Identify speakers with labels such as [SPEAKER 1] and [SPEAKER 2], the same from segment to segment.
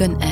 [SPEAKER 1] Broken Air.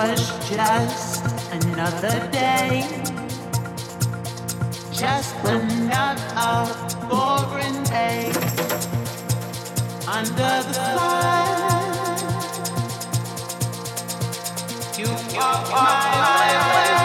[SPEAKER 1] was just another day, just another boring day under the sun.
[SPEAKER 2] You walk my way.